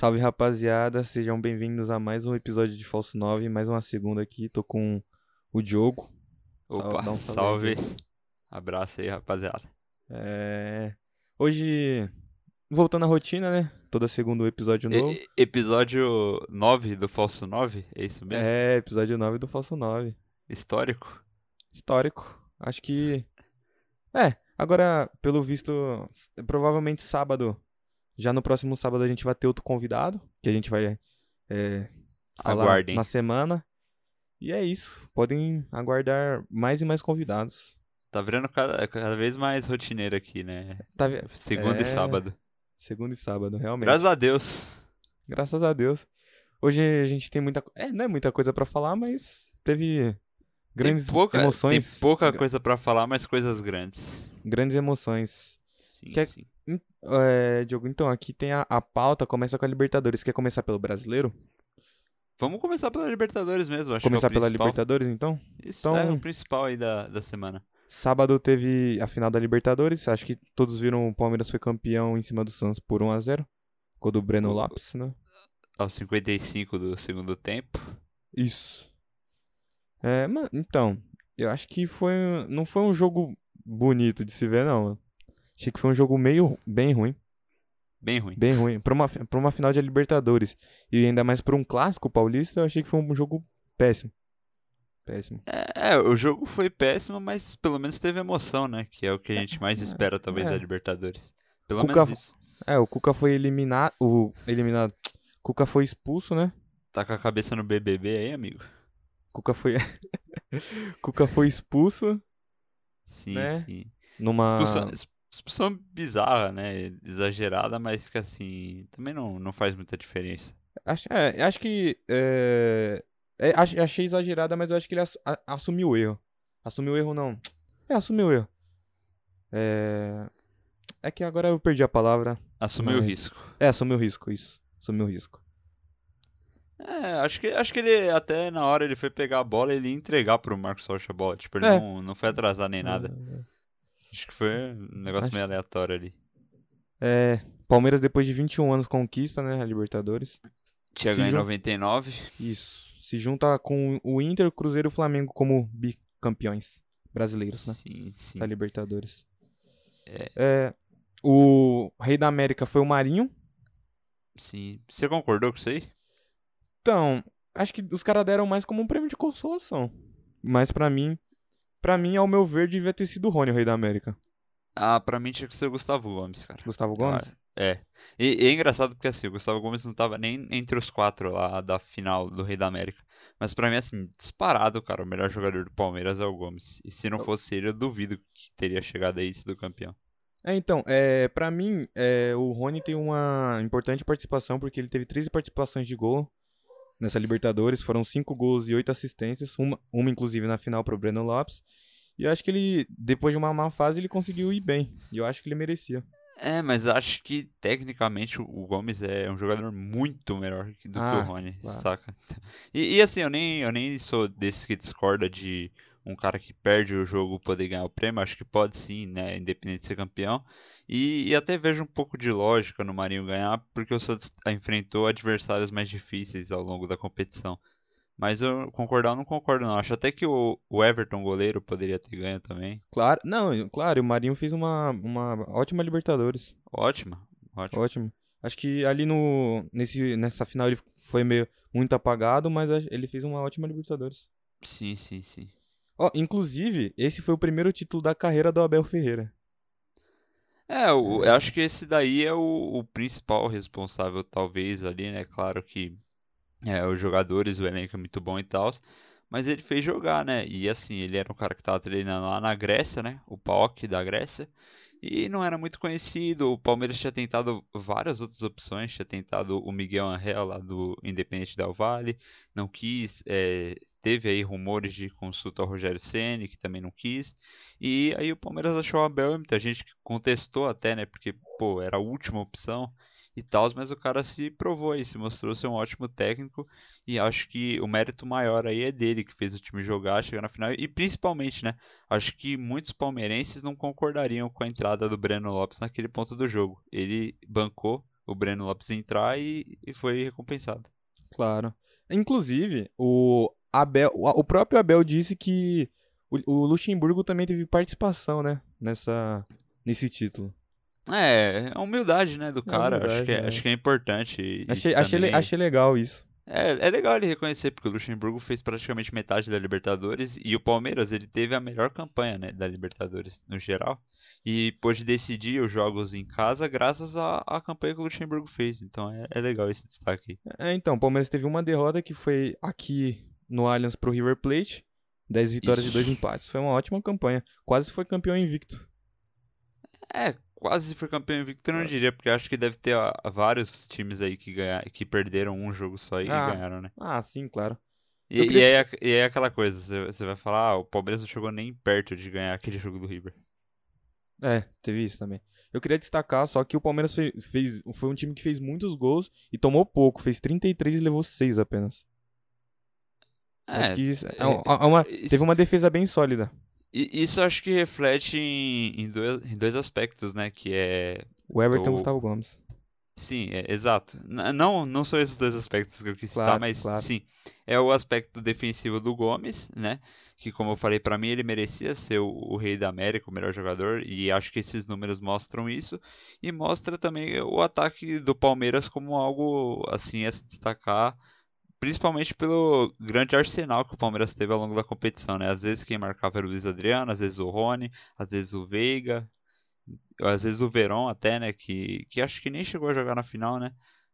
Salve rapaziada, sejam bem-vindos a mais um episódio de Falso 9, mais uma segunda aqui. Tô com o Diogo. Opa, dá um salve. Abraço aí, rapaziada. É... Hoje, voltando à rotina, né? Toda segunda um episódio novo. E- episódio 9 do Falso 9, é isso mesmo? É, episódio 9 do Falso 9. Histórico? Histórico. Acho que. É, agora, pelo visto, provavelmente sábado. Já no próximo sábado a gente vai ter outro convidado, que a gente vai é, Aguardem. na semana. E é isso. Podem aguardar mais e mais convidados. Tá virando cada, cada vez mais rotineiro aqui, né? Tá Segunda É, e sábado. Segunda e sábado, realmente. Graças a Deus. Graças a Deus. Hoje a gente tem muita. É, não é muita coisa pra falar, mas teve grandes tem pouca, emoções. Tem pouca coisa pra falar, mas coisas grandes. Grandes emoções. Sim, Quer- sim. É, Diogo, então, aqui tem a, a pauta, começa com a Libertadores. Quer começar pelo brasileiro? Vamos começar pela Libertadores mesmo, acho começar que é pela principal. Libertadores, então? Isso Então- é o principal aí da, da semana. Sábado teve a final da Libertadores. Acho que todos viram o Palmeiras foi campeão em cima do Santos por 1 a 0 Gol do Breno O- Lopes, né? Aos 55 do segundo tempo. Isso. É, mas, então, eu acho que foi, não foi um jogo bonito de se ver, não. Achei que foi um jogo meio bem ruim, Bem ruim. bem ruim. Pra uma, pra uma final de Libertadores e ainda mais pra um clássico paulista, eu achei que foi um jogo péssimo. Péssimo. É, o jogo foi péssimo, mas pelo menos teve emoção, né? Que é o que a gente mais espera, talvez, é. da Libertadores. Pelo Cuca- menos isso. É, o Cuca foi eliminado, o eliminado, Cuca foi expulso, né? Tá com a cabeça no BBB aí, amigo? Cuca foi Cuca foi expulso Sim, Né? sim. numa Expulsão, ex- expulsão bizarra, né? Exagerada, mas que assim, também não, não faz muita diferença. Acho, é, acho que. É, é, ach- achei exagerada, mas eu acho que ele ass- a- assumiu o erro. Assumiu o erro, não. É, assumiu o erro. É. É que agora eu perdi a palavra. Assumiu o Mas- risco. É, assumiu o risco, isso. Assumiu o risco. É, acho que, acho que ele até na hora ele foi pegar a bola ele ia entregar pro Marcos Rocha a bola. Tipo, ele É. não, não foi atrasar nem nada. Acho que foi um negócio Acho- meio aleatório ali. É. Palmeiras, depois de 21 anos, conquista, né? A Libertadores. Tinha ganho em jun- 99. Isso. Se junta com o Inter, o Cruzeiro e o Flamengo como bicampeões brasileiros, né? Sim, sim. Da Libertadores. É. É, o Rei da América foi o Marinho. Sim. Você concordou com isso aí? Então, acho que os caras deram mais como um prêmio de consolação. Mas pra mim, pra mim, ao meu ver, devia ter sido o Rony, o Rei da América. Ah, pra mim tinha que ser o Gustavo Gomes, cara. Gustavo Gomes? É. E, e é engraçado porque assim, o Gustavo Gomes não tava nem entre os quatro lá da final do Rei da América. Mas pra mim, assim, disparado, cara, o melhor jogador do Palmeiras é o Gomes. E se não fosse ele, eu duvido que teria chegado aí sido campeão. É, então, é, pra mim, é, o Rony tem uma importante participação, porque ele teve 13 participações de gol nessa Libertadores. Foram 5 gols e 8 assistências, uma, uma inclusive na final pro Breno Lopes. E eu acho que ele, depois de uma má fase, ele conseguiu ir bem. E eu acho que ele merecia. É, mas acho que tecnicamente o- o Gomes é um jogador muito melhor que- do que Ah, o Rony, claro. saca? E, e, assim, eu nem, eu nem sou desse que discorda de um cara que perde o jogo poder ganhar o prêmio. Acho que pode sim, né? Independente de ser campeão. E, e até vejo um pouco de lógica no Marinho ganhar, porque o Santos enfrentou adversários mais difíceis ao longo da competição. Mas eu concordar, eu não concordo, não. Acho até que o, o Everton, goleiro, poderia ter ganho também. Claro, não, claro, o Marinho fez uma, uma ótima Libertadores. Ótimo, ótimo. Ótimo. Acho que ali no nesse nessa final ele foi meio muito apagado, mas ele fez uma ótima Libertadores. Sim, sim, sim. Ó, inclusive, esse foi o primeiro título da carreira do Abel Ferreira. É, o- eu acho que esse daí é o, o principal responsável, talvez, ali, né? Claro que é, os jogadores, o elenco é muito bom e tal, mas ele fez jogar, né? E assim, ele era um cara que tava treinando lá na Grécia, né? O PAOK da Grécia, e não era muito conhecido. O Palmeiras tinha tentado várias outras opções, tinha tentado o Miguel Angel lá do Independente Del Valle, não quis. é, teve aí rumores de consulta ao Rogério Ceni, que também não quis. E aí o Palmeiras achou o Abel muita gente contestou até, né? Porque, pô, era a última opção e tal, mas o cara se provou aí, se mostrou ser um ótimo técnico e acho que o mérito maior aí é dele, que fez o time jogar, chegar na final e principalmente, né? Acho que muitos palmeirenses não concordariam com a entrada do Breno Lopes naquele ponto do jogo. Ele bancou o Breno Lopes entrar e, e foi recompensado. Claro. Inclusive, o Abel, o próprio Abel disse que o, Luxemburgo também teve participação, né, nessa nesse título. É, é humildade, né, do cara. Humildade, acho, que é, é, acho que é importante. Achei, achei, achei legal isso. É, é legal ele reconhecer, porque o Luxemburgo fez praticamente metade da Libertadores e o Palmeiras ele teve a melhor campanha né, da Libertadores no geral e pôde decidir os jogos em casa graças à, à campanha que o Luxemburgo fez. Então é, é legal esse destaque. É, então, o Palmeiras teve uma derrota que foi aqui no Allianz pro River Plate, 10 vitórias Isso. e 2 empates. Foi uma ótima campanha, quase foi campeão invicto. É, quase foi campeão invicto, eu não diria, porque acho que deve ter ó, vários times aí que, ganha, que perderam um jogo só e ah, ganharam, né? Ah, sim, claro. E, e, é, e é aquela coisa, você vai falar, ah, o Palmeiras não chegou nem perto de ganhar aquele jogo do River. É, teve isso também. Eu queria destacar só que o Palmeiras fez, fez, foi um time que fez muitos gols e tomou pouco, fez 33 e levou 6 apenas. É, Acho que isso, é, é, é uma, isso, teve uma defesa bem sólida. Isso acho que reflete em, em, dois, em dois aspectos, né? Que é. O Everton e o Gustavo Gomes. Sim, é, exato. Não, não são esses dois aspectos que eu quis claro, citar, mas claro. sim. É o aspecto defensivo do Gomes, né? Que, como eu falei, para mim ele merecia ser o, o, rei da América, o melhor jogador, e acho que esses números mostram isso. E mostra também o ataque do Palmeiras como algo assim a se destacar principalmente pelo grande arsenal que o Palmeiras teve ao longo da competição, né? Às vezes quem marcava era o Luiz Adriano, às vezes o Rony, às vezes o Veiga, às vezes o Verón até, né? Que, que acho que nem chegou a jogar na final, né?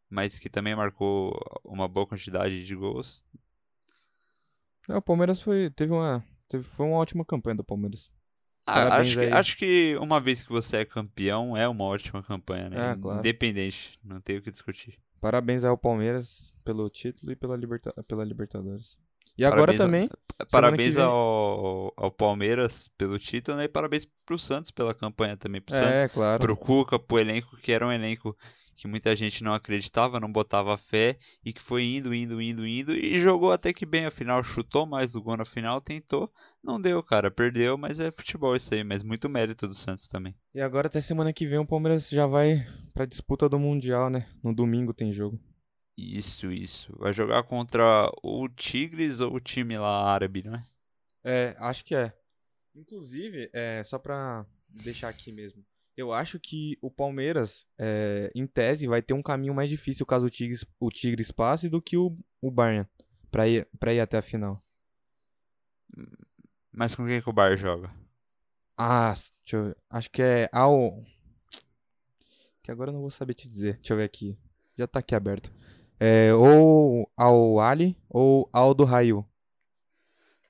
Mas que também marcou uma boa quantidade de gols. É, o Palmeiras foi, teve uma, teve, foi uma ótima campanha do Palmeiras. Ah, acho, que, acho que uma vez que você é campeão, é uma ótima campanha, né? É, claro. Independente, não tem o que discutir. Parabéns ao Palmeiras pelo título e pela, liberta pela Libertadores. E agora parabéns também. parabéns vem... ao, ao Palmeiras pelo título né? e parabéns pro Santos pela campanha também. Pro é, Santos, claro. pro Cuca, pro elenco, que era um elenco que muita gente não acreditava, não botava fé e que foi indo, indo, indo, indo e jogou até que bem. Afinal, chutou mais do gol na final, tentou, não deu, cara, perdeu, mas é futebol isso aí, mas muito mérito do Santos também. E agora até semana que vem o Palmeiras já vai pra disputa do Mundial, né? No domingo tem jogo. Isso, isso. Vai jogar contra o Tigres ou o time lá árabe, não é? É, acho que é. Inclusive, é, só pra deixar aqui mesmo. Eu acho que o Palmeiras, é, em tese, vai ter um caminho mais difícil caso o Tigres, o Tigres passe do que o, o Bayern pra ir, pra ir até a final. Mas com quem que o Bayern joga? Ah, deixa eu ver. Acho que é ao. Que agora eu não vou saber te dizer. Deixa eu ver aqui. Já tá aqui aberto. É, ou ao Ali ou ao do Raio.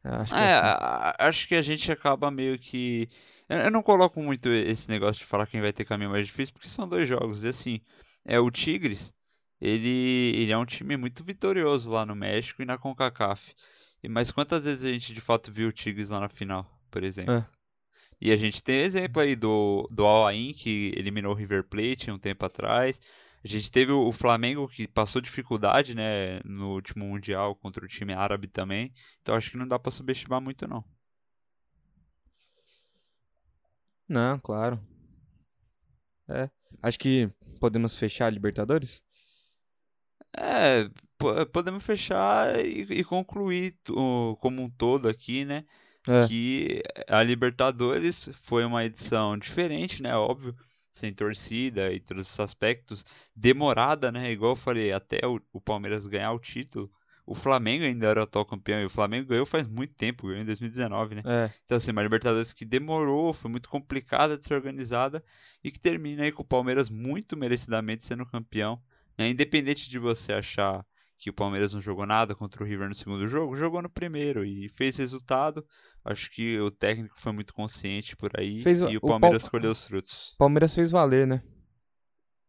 Acho que, é, é assim. acho que a gente acaba meio que eu não coloco muito esse negócio de falar quem vai ter caminho mais difícil, porque são dois jogos. E assim, é o Tigres, ele, ele é um time muito vitorioso lá no México e na CONCACAF. Mas quantas vezes a gente de fato viu o Tigres lá na final, por exemplo? É. E a gente tem exemplo aí do, do Al Ain, que eliminou o River Plate um tempo atrás. A gente teve o Flamengo que passou dificuldade, né, no último mundial contra o time árabe também. Então acho que não dá para subestimar muito não. Não, claro. É. Acho que podemos fechar a Libertadores? É, podemos fechar e, e concluir o, como um todo aqui, né? É. Que a Libertadores foi uma edição diferente, né? Óbvio, sem torcida e todos esses aspectos. Demorada, né? Igual eu falei, até o, o Palmeiras ganhar o título o Flamengo ainda era atual campeão e o Flamengo ganhou faz muito tempo, ganhou em 2019, né? É. Então, assim, uma Libertadores que demorou, foi muito complicada de ser organizada e que termina aí com o Palmeiras muito merecidamente sendo campeão. Né? Independente de você achar que o Palmeiras não jogou nada contra o River no segundo jogo, jogou no primeiro e fez resultado. Acho que o técnico foi muito consciente por aí fez, e o Palmeiras o colheu os frutos. Palmeiras fez valer, né?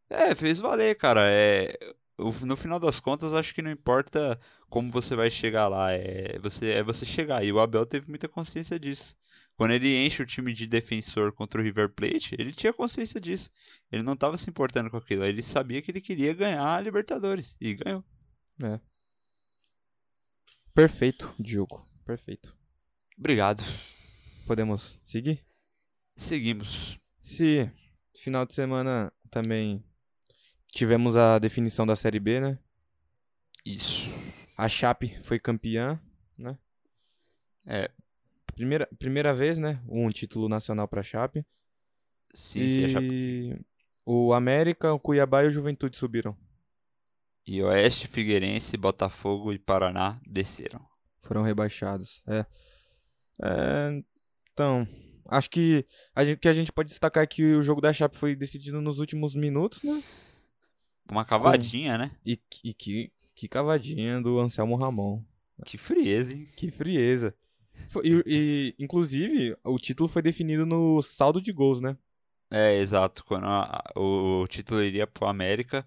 É, fez valer, cara. É, no final das contas, acho que não importa como você vai chegar lá, é você, é você chegar. E o Abel teve muita consciência disso. Quando ele enche o time de defensor contra o River Plate, ele tinha consciência disso. Ele não estava se importando com aquilo. Ele sabia que ele queria ganhar a Libertadores. E ganhou. É. Perfeito, Diogo. Perfeito. Obrigado. Podemos seguir? Seguimos. Se final de semana também tivemos a definição da Série B, né? Isso. A Chape foi campeã, né? É. Primeira, primeira vez, né? Um título nacional pra Chape. Sim, e sim, a Chape. o América, o Cuiabá e o Juventude subiram. E Oeste, Figueirense, Botafogo e Paraná desceram. Foram rebaixados. É. É, então, acho que a gente, que a gente pode destacar é que o jogo da Chape foi decidido nos últimos minutos, né? Uma cavadinha, né? E, e que, que cavadinha do Anselmo Ramon. Que frieza, hein? Que frieza. Foi- e, e, inclusive, o título foi definido no saldo de gols, né? É, exato. Quando a- o, o título iria pro América,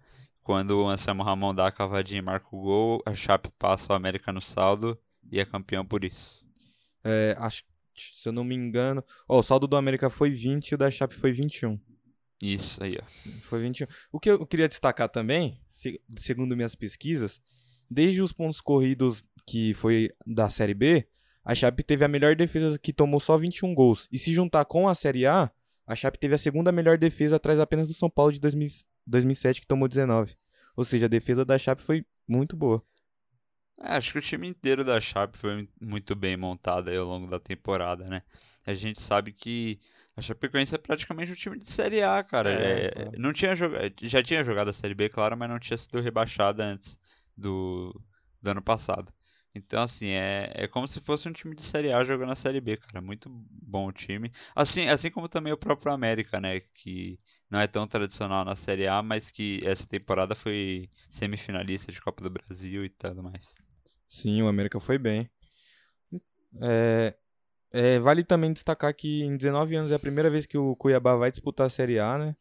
quando o Anselmo Ramon dá a cavadinha e marca o gol, a Chape passa o América no saldo e é campeão por isso. É, acho, se eu não me engano. Ó, o saldo do América foi 20 e o da Chape foi 21. Isso aí, ó. Foi 21. O que eu queria destacar também, se- segundo minhas pesquisas, desde os pontos corridos que foi da Série B, a Chape teve a melhor defesa que tomou só 21 gols. E se juntar com a Série A, a Chape teve a segunda melhor defesa atrás apenas do São Paulo de 2000 2007, que tomou 19. Ou seja, a defesa da Chape foi muito boa. É, acho que o time inteiro da Chape foi muito bem montado aí ao longo da temporada, né? A gente sabe que a Chapecoense é praticamente um time de Série A, cara. É, É, claro. não tinha jogado, já tinha jogado a Série B, claro, mas não tinha sido rebaixada antes do, do ano passado. Então, assim, é, é como se fosse um time de Série A jogando a Série B, cara. Muito bom o time. Assim, assim como também o próprio América, né? Que não é tão tradicional na Série A, mas que essa temporada foi semifinalista de Copa do Brasil e tudo mais. Sim, o América foi bem. É, é, vale também destacar que em 19 anos é a primeira vez que o Cuiabá vai disputar a Série A, né?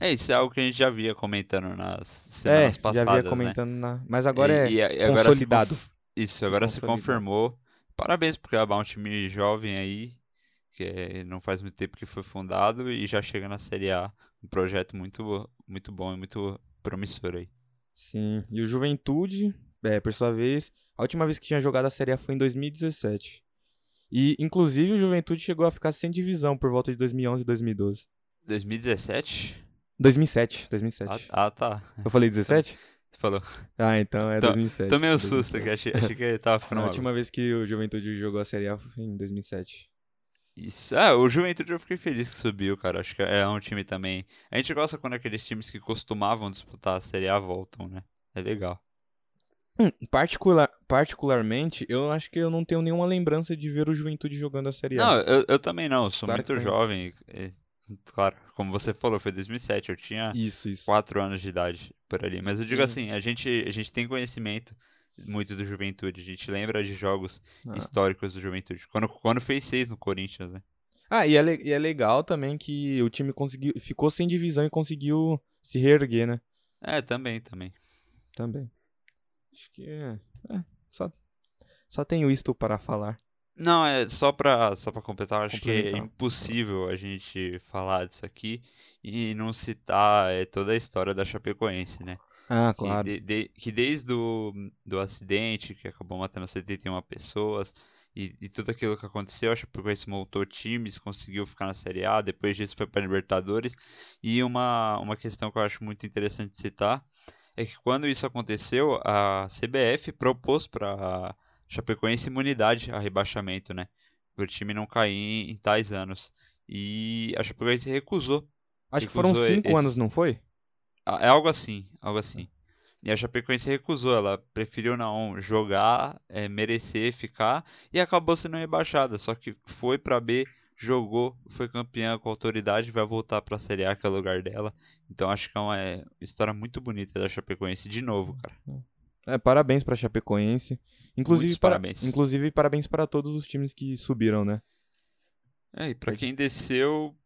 É, isso é algo que a gente já via comentando nas É, semanas já passadas, via né? comentando na... Mas agora E- é e agora se consolidado. conf- Isso, Se agora se confirmou. Parabéns pro Cuiabá, um time jovem aí, que é- não faz muito tempo que foi fundado e já chega na Série A. Um projeto muito, muito bom e muito promissor aí. Sim, e o Juventude, é, por sua vez, a última vez que tinha jogado a Série A foi em 2017. E, inclusive, o Juventude chegou a ficar sem divisão por volta de 2011 e 2012. 2017? 2007, 2007. Ah, ah, tá. Eu falei 17? Você falou. Ah, então é Tô- 2007. Tomei um 2007. susto, que achei, achei que ele tava ficando A última vez que o Juventude jogou a Série A foi em 2007. Isso. Ah, o Juventude eu fiquei feliz que subiu, cara. Acho que é um time também. A gente gosta quando aqueles times que costumavam disputar a Série A voltam, né? É legal. Hum, particular, particularmente, eu acho que eu não tenho nenhuma lembrança de ver o Juventude jogando a Série A. Não, eu, eu também não. Eu sou Claro muito jovem. é, claro, como você falou, foi 2007. Eu tinha Isso, isso. 4 anos de idade por ali. Mas eu digo Uhum. assim, a gente, a gente tem conhecimento muito do Juventude. A gente lembra de jogos Ah. históricos do Juventude. Quando, quando fez seis no Corinthians, né? Ah, e é, e é legal também que o time conseguiu, ficou sem divisão e conseguiu se reerguer, né? É, também, também. Também. Acho que é. é, só, só tenho isto para falar. Não, é só pra, só pra completar, acho que é impossível a gente falar disso aqui e não citar é, toda a história da Chapecoense, né? Ah, Que, claro. de- de- que desde o do acidente, que acabou matando 71 pessoas, e, e tudo aquilo que aconteceu, a Chapecoense montou times, conseguiu ficar na Série A, depois disso foi para Libertadores. E uma, uma questão que eu acho muito interessante citar é que quando isso aconteceu, a CBF propôs para Chapecoense imunidade a rebaixamento, né? Para o time não cair em, tais anos. E a Chapecoense recusou. Acho que foram recusou cinco esse- anos, não foi? Ah, É algo assim, algo assim. E a Chapecoense recusou, ela preferiu não jogar, é, merecer ficar e acabou sendo rebaixada. Só que foi pra B, jogou, foi campeã com autoridade, vai voltar pra Série A, que é o lugar dela. Então acho que é uma é, história muito bonita da Chapecoense de novo, cara. É, parabéns pra Chapecoense. Inclusive, Muitos para, parabéns. inclusive, parabéns para todos os times que subiram, né? É, e pra quem desceu,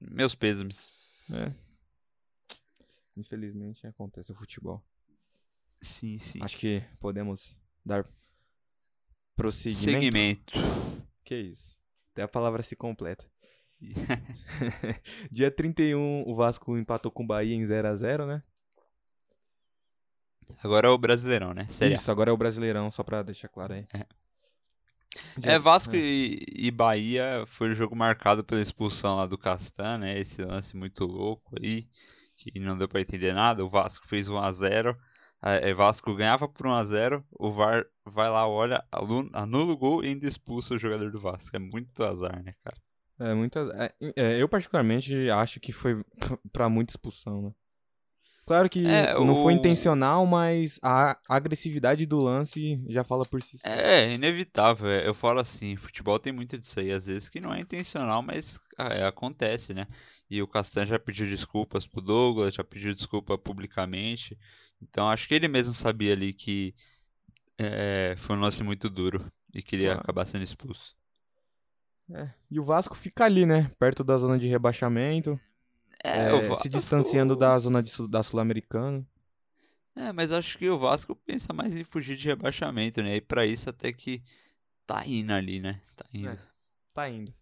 meus pêsames. É. Infelizmente acontece o futebol. Sim, sim. Acho que podemos dar prosseguimento. Segmento. Que isso. Até a palavra se completa. Dia 31, o Vasco empatou com o Bahia em 0 a 0 né? Agora é o Brasileirão, né? Série A. Isso, agora é o Brasileirão, só pra deixar claro aí. É. Dia- É, Vasco e, e Bahia foi o jogo marcado pela expulsão lá do Castan, né? Esse lance muito louco aí. Que não deu para entender nada. O Vasco fez 1 a 0 é, Vasco ganhava por 1x0, o VAR vai lá, olha, anula o gol e ainda expulsa o jogador do Vasco. É muito azar, né, cara? É, muito é, é, Eu, particularmente, acho que foi para muita expulsão, né? Claro que é, não o... foi intencional, mas a agressividade do lance já fala por si. É, inevitável. É, eu falo assim, futebol tem muito disso aí, às vezes que não é intencional, mas ah, é, acontece, né? E o Castanho já pediu desculpas pro Douglas, já pediu desculpa publicamente. Então acho que ele mesmo sabia ali que é, foi um lance muito duro e que ele ia acabar sendo expulso. É, e o Vasco fica ali, né? Perto da zona de rebaixamento. É, é Vasco... se distanciando da zona de, da Sul-Americana. É, mas acho que o Vasco pensa mais em fugir de rebaixamento, né? E pra isso até que tá indo ali, né? Tá indo. É, tá indo.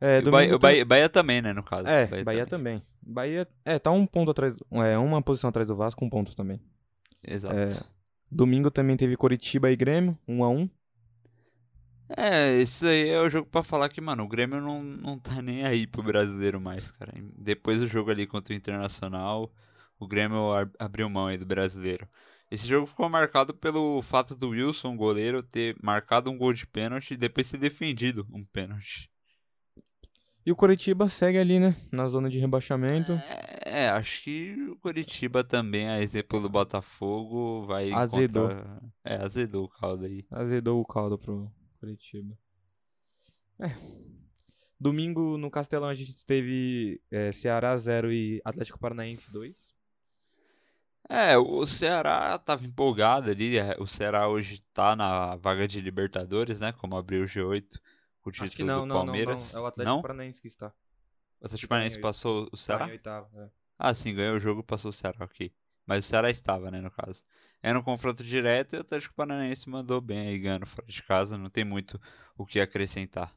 É, o Bahia, tem... Bahia, também, né, no caso. É, Bahia, Bahia também. também. Bahia, é, tá um ponto atrás, é, uma posição atrás do Vasco, um ponto também. Exato. É, domingo também teve Coritiba e Grêmio, 1 um a 1 um. É, isso aí é o jogo para falar que, mano, o Grêmio não, não tá nem aí pro brasileiro mais, cara. Depois do jogo ali contra o Internacional, o Grêmio abriu mão aí do brasileiro. Esse jogo ficou marcado pelo fato do Wilson, goleiro, ter marcado um gol de pênalti e depois ter defendido um pênalti. E o Coritiba segue ali, né? Na zona de rebaixamento. É, acho que o Coritiba também, a exemplo do Botafogo, vai. Azedou. É, azedou o caldo aí. Azedou o caldo pro Coritiba. É. Domingo no Castelão a gente teve é, Ceará 0 e Atlético Paranaense 2. É, o Ceará tava empolgado ali. É, o Ceará hoje tá na vaga de Libertadores, né? Como abriu o G8 o título não, do não, Palmeiras. Não, não. É o Atlético? Paranaense que está. O Atlético Paranaense passou o Ceará? Tá oitavo, é. Ah, sim, ganhou o jogo passou o Ceará, ok. Mas o Ceará estava, né, no caso. É no confronto direto e o Atlético Paranaense mandou bem aí, ganhando fora de casa. Não tem muito o que acrescentar.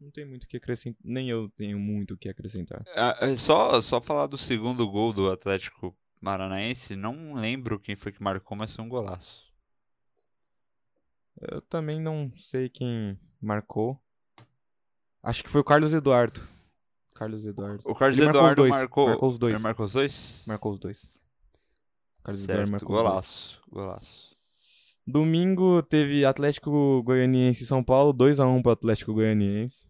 Não tem muito o que acrescentar. Nem eu tenho muito o que acrescentar. É, só, só falar do segundo gol do Atlético Paranaense. Não lembro quem foi que marcou, mas foi um golaço. Eu também não sei quem marcou. Acho que foi o Carlos Eduardo. Carlos Eduardo. O Carlos Ele Eduardo marcou, marcou, os dois. Marcou os dois? Marcou os dois. Carlos certo, Eduardo marcou golaço, golaço. Domingo teve Atlético Goianiense e São Paulo, 2x1 pro Atlético Goianiense.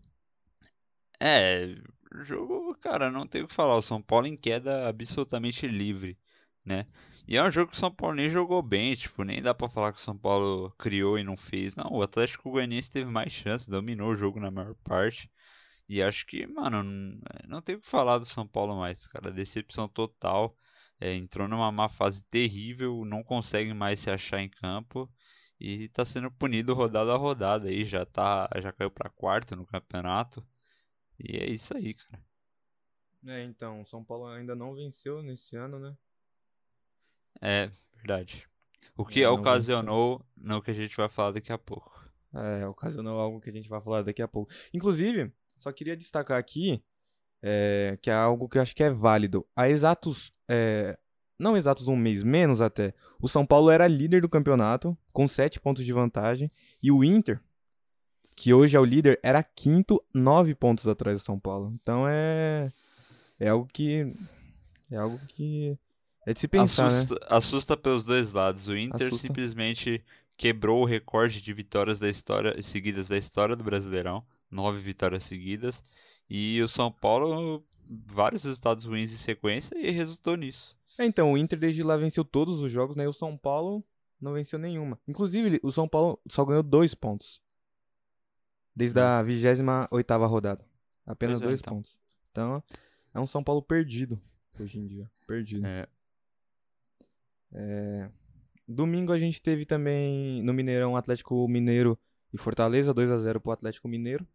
É, jogo, cara, não tem o que falar. O São Paulo em queda absolutamente livre, né? E é um jogo que o São Paulo nem jogou bem, tipo, nem dá pra falar que o São Paulo criou e não fez. Não, o Atlético Goianiense teve mais chances, dominou o jogo na maior parte. E acho que, mano, não, não tem o que falar do São Paulo mais, cara. Decepção total. É, entrou numa má fase terrível, não consegue mais se achar em campo. E tá sendo punido rodada a rodada aí. Já, tá, já caiu pra quarto no campeonato. E é isso aí, cara. É, então, o São Paulo ainda não venceu nesse ano, né? É, verdade. O que é, ocasionou no que a gente vai falar daqui a pouco. É, ocasionou algo que a gente vai falar daqui a pouco. Inclusive, só queria destacar aqui é, que é algo que eu acho que é válido. Há exatos. É, não exatos um mês, menos até. O São Paulo era líder do campeonato, com 7 pontos de vantagem. E o Inter, que hoje é o líder, era quinto, 9 pontos atrás do São Paulo. Então é. É algo que. É algo que é de se pensar, assusta, né? Assusta pelos dois lados. O Inter assusta. simplesmente quebrou o recorde de vitórias da história seguidas da história do Brasileirão, nove vitórias seguidas, e o São Paulo vários resultados ruins em sequência e resultou nisso. É, então, o Inter desde lá venceu todos os jogos, né? E o São Paulo não venceu nenhuma. Inclusive, o São Paulo só ganhou dois pontos. Desde hum. a 28 rodada. Apenas é, dois então. pontos. Então, é um São Paulo perdido hoje em dia. Perdido. É. É... Domingo a gente teve também no Mineirão Atlético Mineiro e Fortaleza, 2 a 0 pro Atlético Mineiro.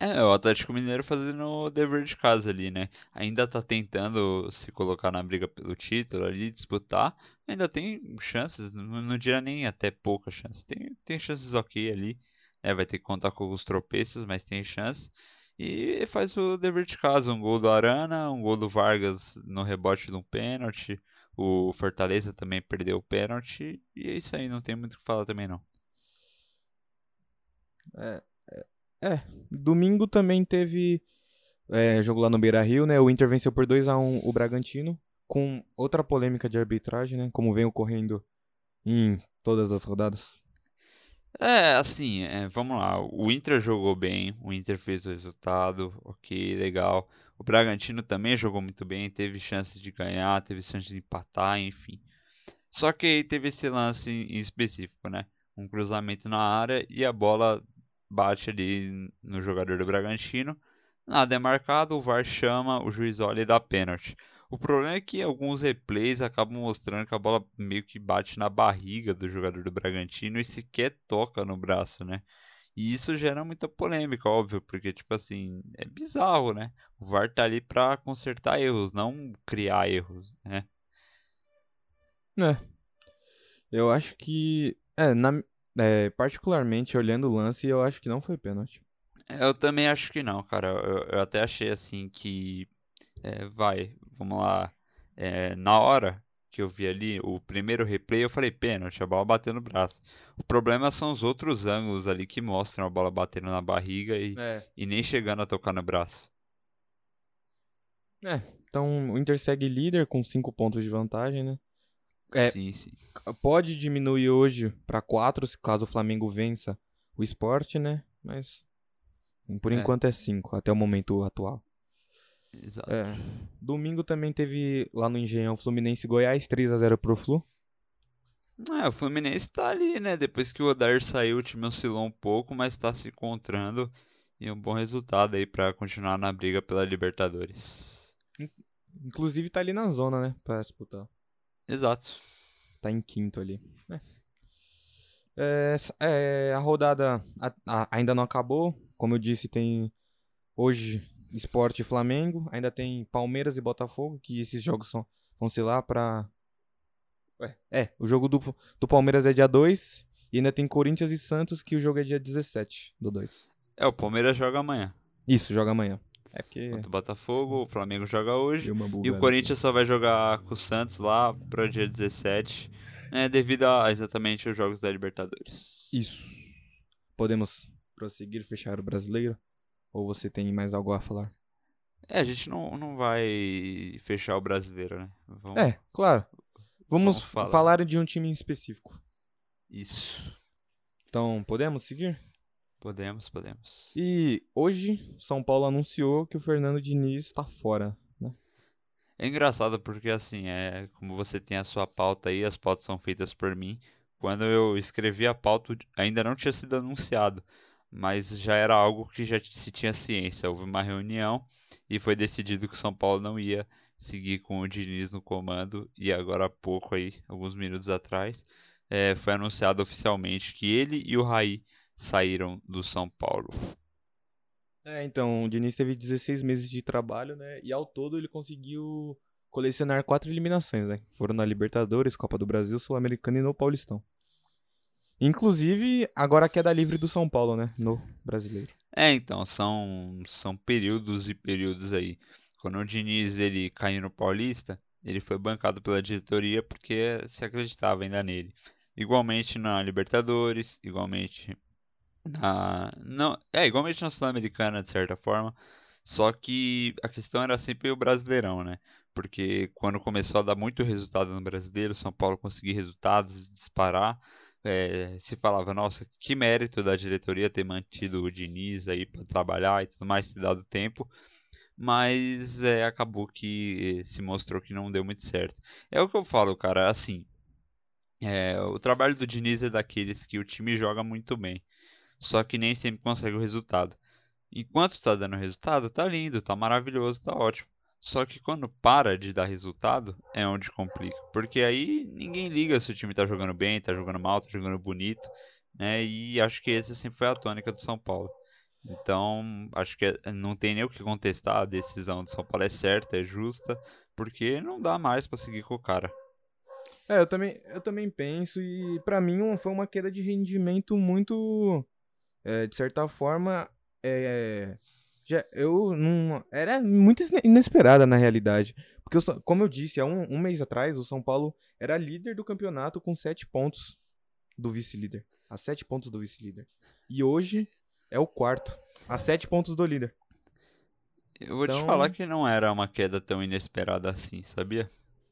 É, o Atlético Mineiro fazendo o dever de casa ali, né? Ainda tá tentando se colocar na briga pelo título ali, disputar. Ainda tem chances, não, diria nem até poucas chances. Tem, tem chances ok ali. Né? Vai ter que contar com alguns tropeços, mas tem chances. E faz o dever de casa. Um gol do Arana, um gol do Vargas no rebote de um pênalti. O Fortaleza também perdeu o pênalti. E é isso aí, não tem muito o que falar também não. É, é, é, domingo também teve É, jogo lá no Beira Rio, né? O Inter venceu por 2 a 1 o Bragantino, com outra polêmica de arbitragem, né? Como vem ocorrendo em todas as rodadas. É, assim, é, vamos lá. O Inter jogou bem, o Inter fez o resultado, ok, legal. O Bragantino também jogou muito bem, teve chances de ganhar, teve chances de empatar, enfim. Só que teve esse lance em específico, né? Um cruzamento na área e a bola bate ali no jogador do Bragantino. Nada é marcado, o VAR chama, o juiz olha e dá pênalti. O problema é que alguns replays acabam mostrando que a bola meio que bate na barriga do jogador do Bragantino e sequer toca no braço, né? E isso gera muita polêmica, óbvio, porque, tipo assim, é bizarro, né? O VAR tá ali pra consertar erros, não criar erros, né? É. Eu acho que. É, na, é, particularmente olhando o lance, eu acho que não foi pênalti. Eu também acho que não, cara. Eu, eu até achei assim que. É, vai, vamos lá. É, na hora que eu vi ali, o primeiro replay, eu falei pênalti, a bola bateu no braço. O problema são os outros ângulos ali que mostram a bola batendo na barriga e, É. e nem chegando a tocar no braço. É. Então o Inter segue líder com 5 pontos de vantagem, né? É. Sim, sim. Pode diminuir hoje pra 4 se caso o Flamengo vença o esporte, né? Mas. Por É. enquanto é 5, até o momento atual. Exato. É. Domingo também teve lá no Engenhão Fluminense Goiás, 3x0 pro Flu. É, o Fluminense tá ali, né? Depois que o Odair saiu, o time oscilou um pouco, mas tá se encontrando e um bom resultado aí pra continuar na briga pela Libertadores. Inclusive tá ali na zona, né? Pra disputar. Exato. Tá em quinto ali. É. É, é, a rodada a- a- ainda não acabou. Como eu disse, tem hoje Esporte e Flamengo. Ainda tem Palmeiras e Botafogo, que esses jogos são, vão ser lá pra. Ué, é, o jogo do, do Palmeiras é dia 2. E ainda tem Corinthians e Santos, que o jogo é dia 17 do 2. É, o Palmeiras joga amanhã. Isso, joga amanhã. É porque. Contra o Botafogo, o Flamengo joga hoje. E o. Corinthians só vai jogar com o Santos lá para dia 17, né, devido a exatamente os jogos da Libertadores. Isso. Podemos prosseguir, fechar o brasileiro? Ou você tem mais algo a falar? É, a gente não, não vai fechar o brasileiro, né? Vamos... É, claro. Vamos, Vamos falar. falar de um time em específico. Isso. Então, podemos seguir? Podemos, podemos. E hoje, São Paulo anunciou que o Fernando Diniz está fora. Né? É engraçado porque assim, é como você tem a sua pauta aí, as pautas são feitas por mim. Quando eu escrevi a pauta, ainda não tinha sido anunciado, mas já era algo que já se tinha ciência. Houve uma reunião e foi decidido que o São Paulo não ia seguir com o Diniz no comando. E agora há pouco aí, alguns minutos atrás, é, foi anunciado oficialmente que ele e o Raí saíram do São Paulo. É, então, o Diniz teve 16 meses de trabalho, né? E ao todo ele conseguiu colecionar quatro eliminações, né? Foram na Libertadores, Copa do Brasil, Sul-Americana e no Paulistão. Inclusive, agora a queda livre do São Paulo, né? No brasileiro. É, então, são, são períodos e períodos aí. Quando o Diniz ele caiu no Paulista, ele foi bancado pela diretoria porque se acreditava ainda nele. Igualmente na Libertadores, igualmente na. Não, é, igualmente na Sul-Americana, de certa forma. Só que a questão era sempre o Brasileirão, né? Porque quando começou a dar muito resultado no brasileiro, São Paulo conseguir resultados, disparar, é, se falava, nossa, que mérito da diretoria ter mantido o Diniz aí para trabalhar e tudo mais, ter dado tempo. Mas é, acabou que se mostrou que não deu muito certo. É o que eu falo, cara, assim. é, o trabalho do Diniz é daqueles que o time joga muito bem. Só que nem sempre consegue o resultado. Enquanto tá dando resultado, tá lindo, tá maravilhoso, tá ótimo. Só que quando para de dar resultado, é onde complica. Porque aí ninguém liga se o time tá jogando bem, tá jogando mal, tá jogando bonito, né? E acho que essa sempre foi a tônica do São Paulo. Então, acho que é- não tem nem o que contestar, a decisão do São Paulo é certa, é justa, porque não dá mais pra seguir com o cara. É, eu também, eu também penso, e pra mim foi uma queda de rendimento muito. é, de certa forma. É, já, eu não. Era muito ine- inesperada na realidade. Porque, eu como eu disse, há um, um mês atrás, o São Paulo era líder do campeonato com sete pontos do vice-líder. A sete pontos do vice-líder. E hoje é o quarto. A sete pontos do líder. Eu vou Então- te falar que não era uma queda tão inesperada assim, sabia?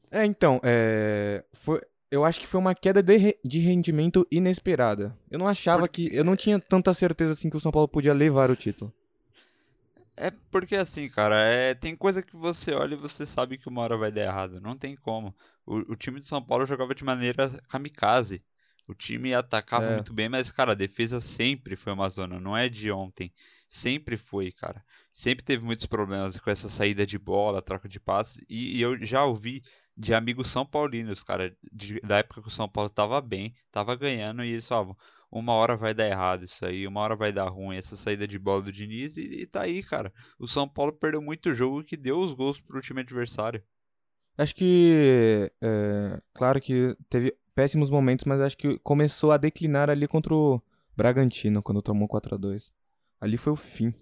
É, então, é, foi, eu acho que foi uma queda de, re- de rendimento inesperada. Eu não achava que, eu não tinha tanta certeza assim que o São Paulo podia levar o título. É porque assim, cara, é, tem coisa que você olha e você sabe que uma hora vai dar errado. Não tem como. O, o time de São Paulo jogava de maneira kamikaze. O time atacava É. muito bem, mas, cara, a defesa sempre foi uma zona. Não é de ontem. Sempre foi, cara. Sempre teve muitos problemas com essa saída de bola, troca de passes. E, e eu já ouvi de amigos são paulinos, cara, de- da época que o São Paulo tava bem, tava ganhando, e eles falavam, uma hora vai dar errado isso aí, uma hora vai dar ruim essa saída de bola do Diniz, e, e tá aí, cara. O São Paulo perdeu muito jogo que deu os gols pro time adversário. Acho que, é, claro que teve péssimos momentos, mas acho que começou a declinar ali contra o Bragantino, quando tomou 4 a 2 Ali foi o fim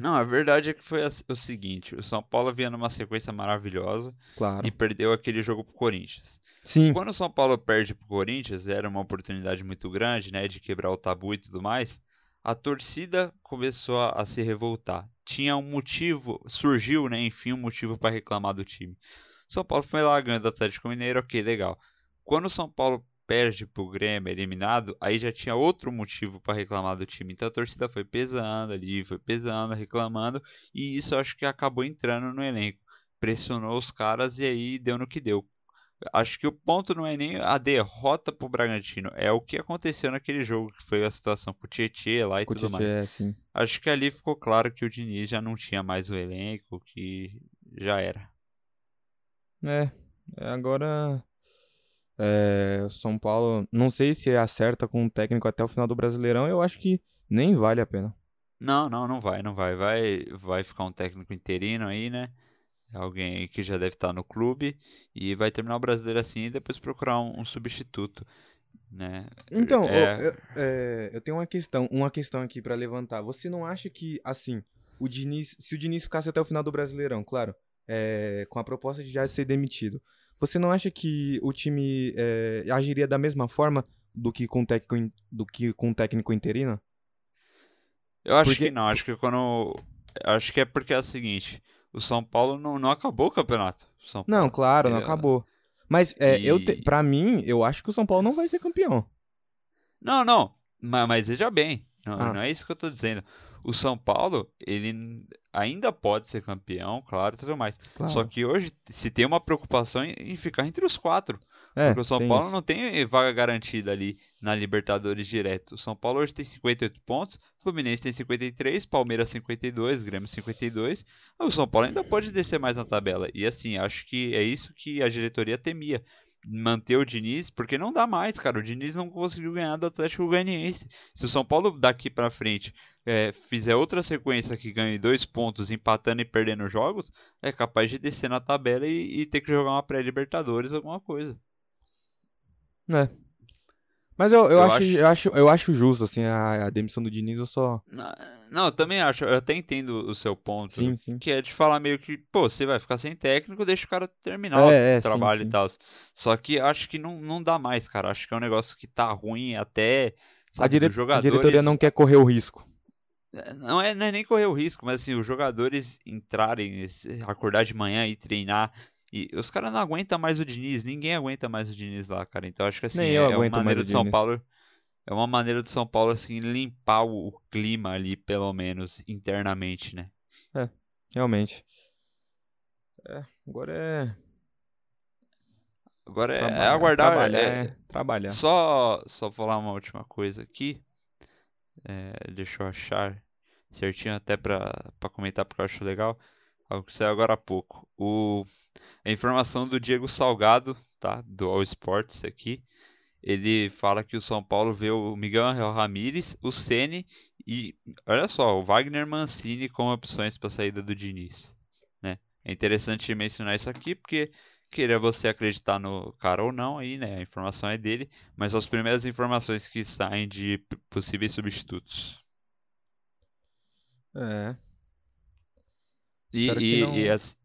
Não, a verdade é que foi o seguinte, o São Paulo vinha numa sequência maravilhosa claro. e perdeu aquele jogo pro Corinthians. Sim, Quando o São Paulo perde pro Corinthians, era uma oportunidade muito grande, né, de quebrar o tabu e tudo mais. A torcida começou a, a se revoltar. Tinha um motivo, surgiu, né, enfim, um motivo para reclamar do time. São Paulo foi lá ganhando do Atlético Mineiro, ok, legal. Quando o São Paulo perde pro Grêmio, eliminado, aí já tinha outro motivo para reclamar do time. Então a torcida foi pesando ali, foi pesando, reclamando, e isso acho que acabou entrando no elenco. Pressionou os caras e aí deu no que deu. Acho que o ponto não é nem a derrota pro Bragantino, é o que aconteceu naquele jogo, que foi a situação com o Tietchan lá e com tudo mais. É. Acho que ali ficou claro que o Diniz já não tinha mais o elenco, que já era. É, é, agora é, o São Paulo, não sei se acerta com o técnico até o final do Brasileirão, eu acho que nem vale a pena. Não, não, não vai, não vai. Vai, vai ficar um técnico interino aí, né? Alguém aí que já deve estar no clube e vai terminar o brasileiro assim e depois procurar um, um substituto, né? Então, É. eu, é, eu tenho uma questão, uma questão aqui pra levantar. Você não acha que, assim, o Diniz, se o Diniz ficasse até o final do Brasileirão, claro, é, com a proposta de já ser demitido, você não acha que o time é, agiria da mesma forma do que com o técnico, in- do que com técnico interino? Eu acho Porque- que não, acho que quando. Acho que é porque é o seguinte, o São Paulo não, não acabou o campeonato. São Não, claro, não acabou. Mas é, eu te, E- pra mim, eu acho que o São Paulo não vai ser campeão. Não, não, mas, mas veja bem, não, Ah. não é isso que eu tô dizendo. O São Paulo, ele ainda pode ser campeão, claro, tudo mais. Claro. Só que hoje se tem uma preocupação em, ficar entre os quatro. é, Porque o São Paulo isso. não tem vaga garantida ali na Libertadores direto. O São Paulo hoje tem 58 pontos, Fluminense tem 53, Palmeiras 52, Grêmio 52. O São Paulo ainda pode descer mais na tabela. E assim, acho que é isso que a diretoria temia. Manter o Diniz, porque não dá mais, cara. O Diniz não conseguiu ganhar do Atlético Goianiense. Se o São Paulo daqui pra frente é, fizer outra sequência que ganhe dois pontos, empatando e perdendo jogos, é capaz de descer na tabela e, e ter que jogar uma pré-Libertadores, alguma coisa. É. Mas eu, eu, Eu acho, acho- eu, acho, eu acho justo, assim, a, a demissão do Diniz, eu só... Na- Não, eu também acho, eu até entendo o seu ponto, Sim, sim. que é de falar meio que, pô, você vai ficar sem técnico, deixa o cara terminar É, é, o sim, trabalho sim. e tal. Só que acho que não, não dá mais, cara. Acho que é um negócio que tá ruim até, A, sabe, dire... dos a jogadores. diretoria não quer correr o risco. Não é, não é nem correr o risco, mas assim, os jogadores entrarem, acordar de manhã e treinar. E os caras não aguentam mais o Diniz, ninguém aguenta mais o Diniz lá, cara. Então acho que assim, é, é uma maneira do São. Paulo. É uma maneira do São Paulo, assim, limpar o, o clima ali, pelo menos, internamente, né? Realmente. É, agora é... Agora é, é trabalhar, aguardar. Trabalhar, é- é trabalhar. Só, só falar uma última coisa aqui. É, deixa eu achar certinho até pra, pra comentar porque eu acho legal. Algo que saiu agora há pouco. O, a informação do Diego Salgado, tá? Do All Sports aqui. Ele fala que o São Paulo vê o Miguel Ramírez, o Ceni e, olha só, o Wagner Mancini como opções para saída do Diniz. Né? É interessante mencionar isso aqui porque queira você acreditar no cara ou não, aí, né? A informação é dele, mas são as primeiras informações que saem de possíveis substitutos. É. E, e, não- e, as-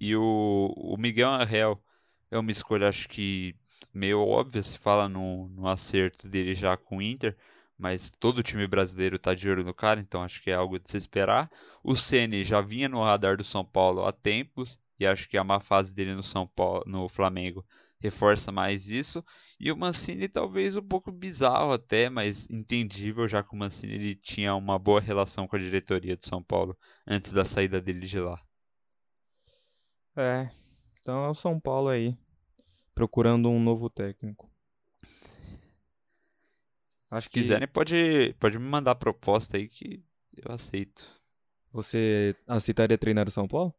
e o, o Miguel Angel é uma escolha, acho que meio óbvia, se fala no, no acerto dele já com o Inter, mas todo time brasileiro tá de olho no cara, então acho que é algo de se esperar. O Ceni já vinha no radar do São Paulo há tempos e acho que a má fase dele no São Paulo, no Flamengo reforça mais isso. E o Mancini talvez um pouco bizarro até, mas entendível, já que o Mancini ele tinha uma boa relação com a diretoria do São Paulo antes da saída dele de lá. É, então é o São Paulo aí, procurando um novo técnico. Acho Se que... quiserem, pode, pode me mandar proposta aí que eu aceito. Você aceitaria treinar o São Paulo?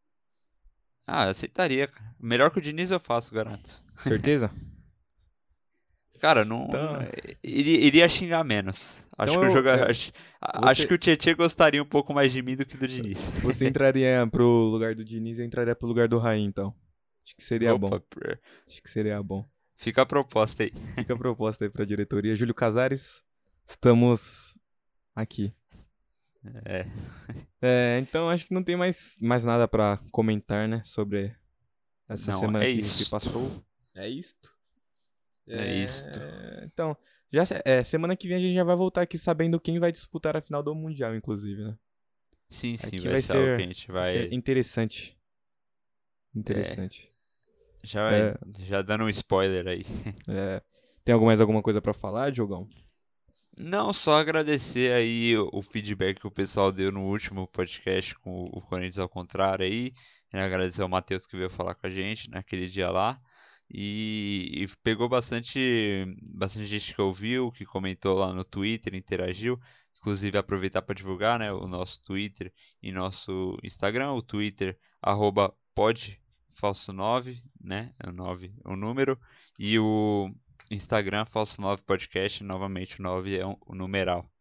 Ah, eu aceitaria, cara. Melhor que o Diniz eu faço, garanto. Certeza? Cara, não. Então... Iria, iria, xingar menos. Acho então que, eu, joga... eu, acho, você... acho que o Tietchan gostaria um pouco mais de mim do que do Diniz. Você entraria pro lugar do Diniz e entraria pro lugar do Raí, então. Acho que seria Opa, bom. Acho que seria bom. Fica a proposta aí. Fica a proposta aí pra diretoria. Júlio Casares, estamos aqui. É. é. Então acho que não tem mais, mais nada para comentar, né? Sobre essa não, semana é que se passou. É isto. É, é isto. Então, já é, semana que vem a gente já vai voltar aqui sabendo quem vai disputar a final do Mundial, inclusive, né? Sim, sim, vai, vai, ser, ser que a gente vai. interessante. Interessante. É. Já, é... já dando um spoiler aí. É. Tem mais alguma coisa para falar, Diogão? Não, só agradecer aí o feedback que o pessoal deu no último podcast com o Corinthians ao contrário aí. Agradecer ao Matheus que veio falar com a gente naquele dia lá. E, e, pegou bastante, bastante gente que ouviu, que comentou lá no Twitter, interagiu. Inclusive aproveitar para divulgar né, o nosso Twitter e nosso Instagram, o Twitter, arroba pod, falso 9, né? É o 9 o número. E o Instagram, falso 9 podcast, novamente o 9 é o numeral.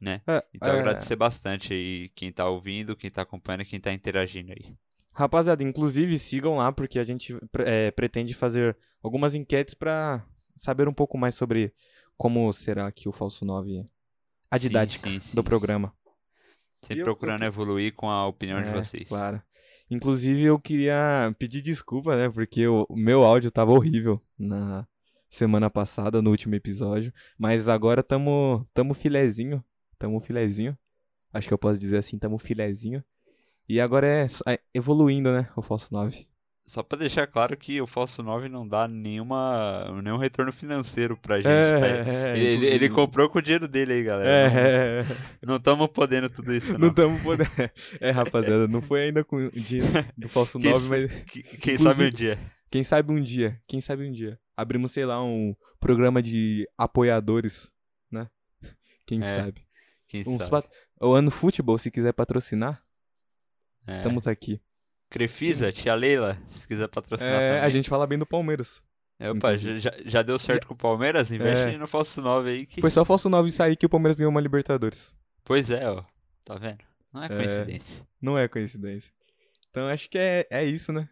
Né? É, então é... agradecer bastante aí quem tá ouvindo, quem tá acompanhando, quem tá interagindo aí. Rapaziada, inclusive sigam lá porque a gente é, pretende fazer algumas enquetes para saber um pouco mais sobre como será que o falso 9 a didática sim, sim, sim. do programa. Sempre procurando eu... evoluir com a opinião de é, vocês. Claro. Inclusive, eu queria pedir desculpa, né? Porque o meu áudio tava horrível na semana passada, no último episódio. Mas agora tamo, tamo filezinho. Tamo filezinho. Acho que eu posso dizer assim, tamo filezinho. E agora é, é evoluindo, né? O Falso 9. Só pra deixar claro que o Falso 9 não dá nenhuma, nenhum retorno financeiro pra gente, é, tá? É, ele, ele, comprou com o dinheiro dele aí, galera. É, não estamos podendo tudo isso, não. Não estamos podendo. É, rapaziada, não foi ainda com o dinheiro do Falso 9, mas. Quem sabe um dia. Quem sabe um dia. Quem sabe um dia. Abrimos, sei lá, um programa de apoiadores, né? Quem é, sabe. Quem Uns sabe. Pat... O Ano Futebol, se quiser patrocinar, é. Estamos aqui. Crefisa, tia Leila, se quiser patrocinar é, também. A gente fala bem do Palmeiras. É, opa, já, já deu certo com o Palmeiras? Investe é. no falso 9 aí que. Foi só falso 9 sair que o Palmeiras ganhou uma Libertadores. Pois é, ó. Tá vendo? Não é, é coincidência. Não é coincidência. Então acho que é, é isso, né?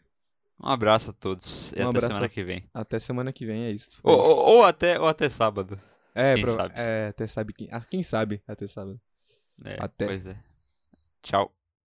Um abraço a todos. E um até semana que vem. Até semana que vem, é isso. Ou, ou, ou, até, ou até sábado. É, quem pro... sabe. É, até sabe quem. Ah, quem sabe até sábado. É, até. Pois é. Tchau.